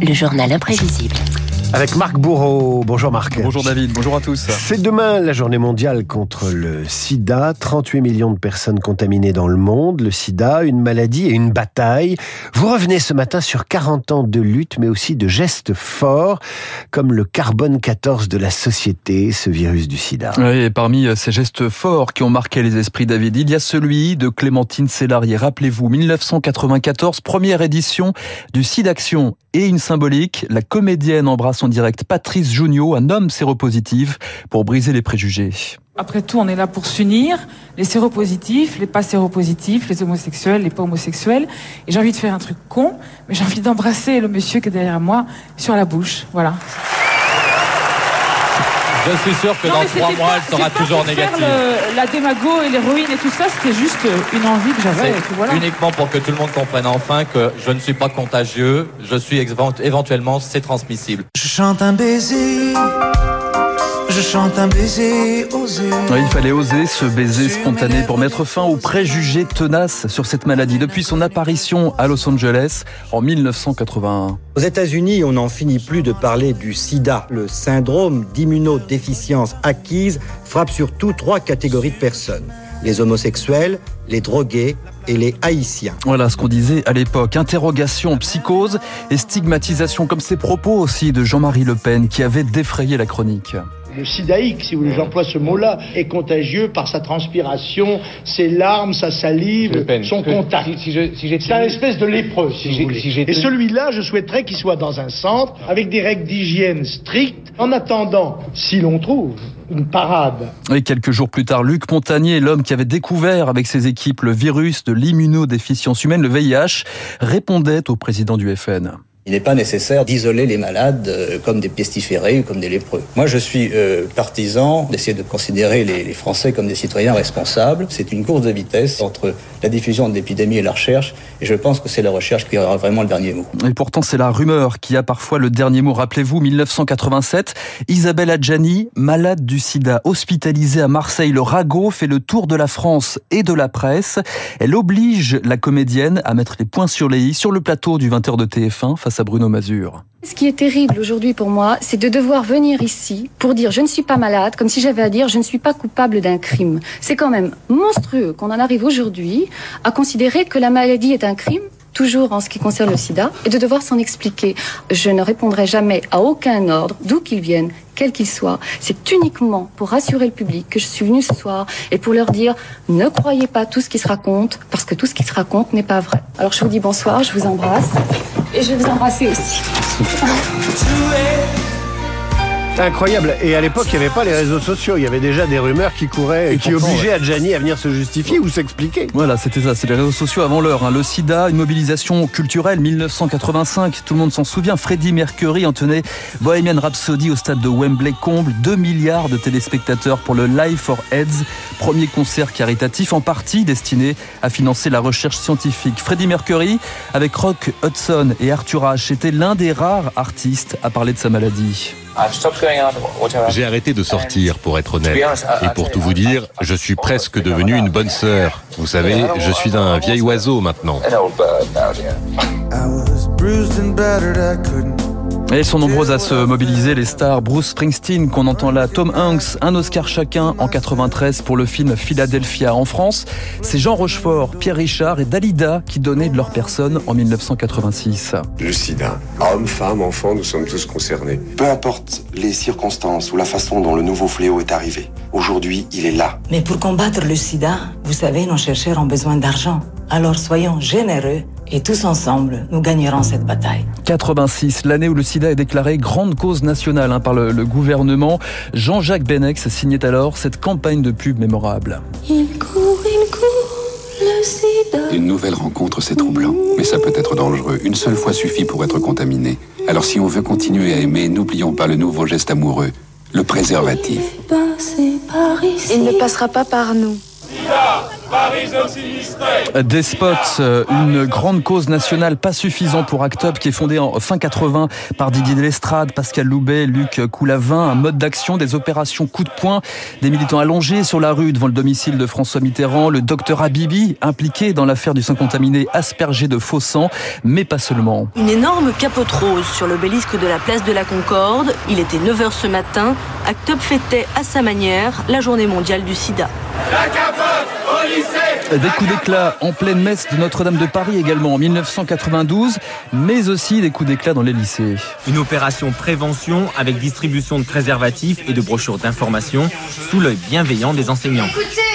Le journal imprévisible. Avec Marc Bourreau. Bonjour Marc. Bonjour David, bonjour à tous. C'est demain la journée mondiale contre le sida. 38 millions de personnes contaminées dans le monde. Le sida, une maladie et une bataille. Vous revenez ce matin sur 40 ans de lutte, mais aussi de gestes forts, comme le carbone 14 de la société, ce virus du sida. Oui, et parmi ces gestes forts qui ont marqué les esprits David, il y a celui de Clémentine Célarier. Rappelez-vous, 1994, première édition du SIDAction et une symbolique. La comédienne embrasse en direct Patrice Junio, un homme séropositif, pour briser les préjugés. Après tout, on est là pour s'unir, les séropositifs, les pas séropositifs, les homosexuels, les pas homosexuels. Et j'ai envie de faire un truc con, mais j'ai envie d'embrasser le monsieur qui est derrière moi sur la bouche. Voilà. Je suis sûr que Non, dans trois mois, pas- elle sera toujours pour faire négative. le- la démago et l'héroïne et tout ça, c'était juste une envie que j'avais. voilà. uniquement pour que tout le monde comprenne enfin que je ne suis pas contagieux, je suis évent- éventuellement, c'est transmissible. Je chante un baiser, je chante un baiser osé. Oui, il fallait oser ce baiser spontané pour mettre fin aux préjugés tenaces sur cette maladie depuis son apparition à Los Angeles en 1981. Aux États-Unis, on n'en finit plus de parler du sida. Le syndrome d'immunodéficience acquise frappe surtout trois catégories de personnes. Les homosexuels, les drogués et les haïtiens. Voilà ce qu'on disait à l'époque. Interrogation, psychose et stigmatisation, comme ces propos aussi de Jean-Marie Le Pen qui avait défrayé la chronique. Le sidaïque, si vous voulez, j'emploie ce mot-là, est contagieux par sa transpiration, ses larmes, sa salive, son contact. si- C'est un espèce de lépreux, si, Si vous j'ai- voulez. si j'étais- Et celui-là, je souhaiterais qu'il soit dans un centre, avec des règles d'hygiène strictes, en attendant, si l'on trouve, une parade. Et quelques jours plus tard, Luc Montagnier, l'homme qui avait découvert avec ses équipes le virus de l'immunodéficience humaine, le VIH, répondait au président du FN. Il n'est pas nécessaire d'isoler les malades euh, comme des pestiférés ou comme des lépreux. Moi, je suis euh, partisan d'essayer de considérer les, Français comme des citoyens responsables. C'est une course de vitesse entre la diffusion de l'épidémie et la recherche, et je pense que c'est la recherche qui aura vraiment le dernier mot. Et pourtant, c'est la rumeur qui a parfois le dernier mot. Rappelez-vous, 1987, Isabelle Adjani, malade du sida, hospitalisée à Marseille. Le ragot fait le tour de la France et de la presse. Elle oblige la comédienne à mettre les points sur les i sur le plateau du 20h de TF1 face à Bruno Mazur. Ce qui est terrible aujourd'hui pour moi, c'est de devoir venir ici pour dire je ne suis pas malade, comme si j'avais à dire je ne suis pas coupable d'un crime. C'est quand même monstrueux qu'on en arrive aujourd'hui à considérer que la maladie est un crime toujours en ce qui concerne le sida, et de devoir s'en expliquer. Je ne répondrai jamais à aucun ordre, d'où qu'il vienne, quel qu'il soit. C'est uniquement pour rassurer le public que je suis venue ce soir et pour leur dire ne croyez pas tout ce qui se raconte, parce que tout ce qui se raconte n'est pas vrai. Alors je vous dis bonsoir, je vous embrasse, et je vais vous embrasser aussi. Incroyable. Et à l'époque, il n'y avait pas les réseaux sociaux. Il y avait déjà des rumeurs qui couraient et qui obligeaient Adjani à venir se justifier ou s'expliquer. Voilà, c'était ça, c'est les réseaux sociaux avant l'heure. hein. Le sida, une mobilisation culturelle, 1985, tout le monde s'en souvient. Freddie Mercury en tenait Bohemian Rhapsody au stade de Wembley comble 2 milliards de téléspectateurs pour le Life for AIDS, premier concert caritatif en partie destiné à financer la recherche scientifique. Freddie Mercury, avec Rock Hudson et Arthur H, était l'un des rares artistes à parler de sa maladie. J'ai arrêté de sortir, pour être honnête. Et pour tout vous dire, je suis presque devenu une bonne sœur. Vous savez, je suis un vieil oiseau maintenant. Et elles sont nombreuses à se mobiliser, les stars Bruce Springsteen qu'on entend là, Tom Hanks, un Oscar chacun en 93 pour le film Philadelphia. En France, c'est Jean Rochefort, Pierre Richard et Dalida qui donnaient de leur personne en 1986. Le sida. Hommes, femmes, enfants, nous sommes tous concernés. Peu importe les circonstances ou la façon dont le nouveau fléau est arrivé, aujourd'hui, il est là. Mais pour combattre le sida, vous savez, nos chercheurs ont besoin d'argent. Alors soyons généreux et tous ensemble, nous gagnerons cette bataille. 86, l'année où le sida est déclaré grande cause nationale hein, par le, le gouvernement. Jean-Jacques Benex signait alors cette campagne de pub mémorable. Il court, il court, le sida. Une nouvelle rencontre, c'est troublant, mais ça peut être dangereux. Une seule fois suffit pour être contaminé. Alors si on veut continuer à aimer, n'oublions pas le nouveau geste amoureux, le préservatif. Passer par ici. Il ne passera pas par nous. Sida Despot, euh, une grande cause nationale pas suffisant pour Act Up qui est fondée en fin 80 par Didier Lestrade, Pascal Loubet, Luc Coulavin, un mode d'action, des opérations coup de poing, des militants allongés sur la rue devant le domicile de François Mitterrand, le docteur Habibi impliqué dans l'affaire du sang contaminé aspergé de faux sang, mais pas seulement. Une énorme capote rose sur l'obélisque de la place de la Concorde. Il était 9h ce matin. Act Up fêtait à sa manière la journée mondiale du sida. La capote au lycée Des coups d'éclat en pleine messe de Notre-Dame de Paris également en 1992, mais aussi des coups d'éclat dans les lycées. Une opération prévention avec distribution de préservatifs et de brochures d'information sous l'œil bienveillant des enseignants. Écoutez,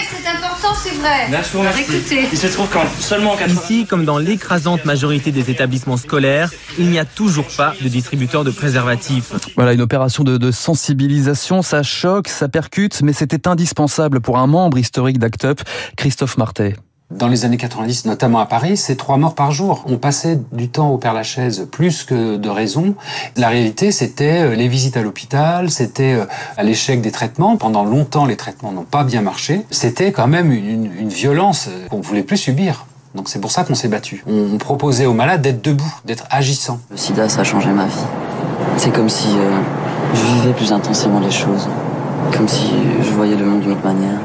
important, c'est vrai. Merci, merci. Écoutez. Il se trouve qu'en seulement Ici, comme dans l'écrasante majorité des établissements scolaires, il n'y a toujours pas de distributeur de préservatifs. Voilà, une opération de, de sensibilisation, ça choque, ça percute, mais c'était indispensable pour un membre historique d'Act Up, Christophe Martet. Dans les années 90, notamment à Paris, c'est trois morts par jour. On passait du temps au Père Lachaise plus que de raison. La réalité, c'était euh, les visites à l'hôpital, c'était euh, à l'échec des traitements. Pendant longtemps, les traitements n'ont pas bien marché. C'était quand même une, violence euh, qu'on voulait plus subir. Donc c'est pour ça qu'on s'est battu. On proposait aux malades d'être debout, d'être agissants. Le sida, ça a changé ma vie. C'est comme si je vivais plus intensément les choses. Comme si je voyais le monde d'une autre manière.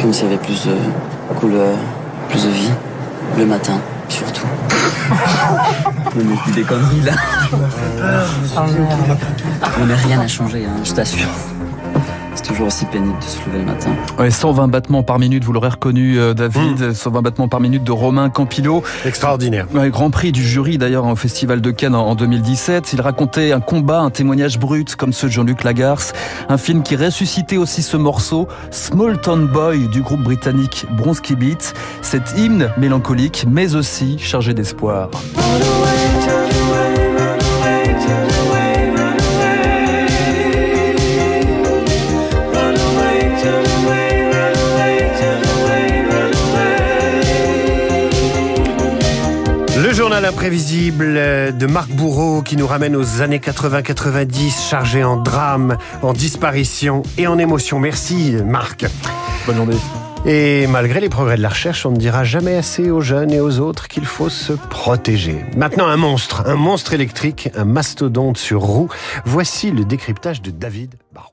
Comme s'il y avait plus de couleurs, plus de vie. Le matin, surtout. On est plus des conneries là. Mais rien n'a changé, hein, je t'assure. C'est toujours aussi pénible de se lever le matin. Ouais, 120 battements par minute, vous l'aurez reconnu euh, David, 120 battements par minute de Romain Campillo. Extraordinaire. Ouais, grand prix du jury d'ailleurs au Festival de Cannes en, en 2017. Il racontait un combat, un témoignage brut comme ceux de Jean-Luc Lagarce. Un film qui ressuscitait aussi ce morceau, Small Town Boy du groupe britannique Bronski Beat. Cet hymne mélancolique mais aussi chargé d'espoir. Journal imprévisible de Marc Bourreau qui nous ramène aux années 80-90, chargé en drame, en disparition et en émotion. Merci Marc. Bonne journée. Et malgré les progrès de la recherche, on ne dira jamais assez aux jeunes et aux autres qu'il faut se protéger. Maintenant, un monstre, un monstre électrique, un mastodonte sur roue. Voici le décryptage de David Barrault.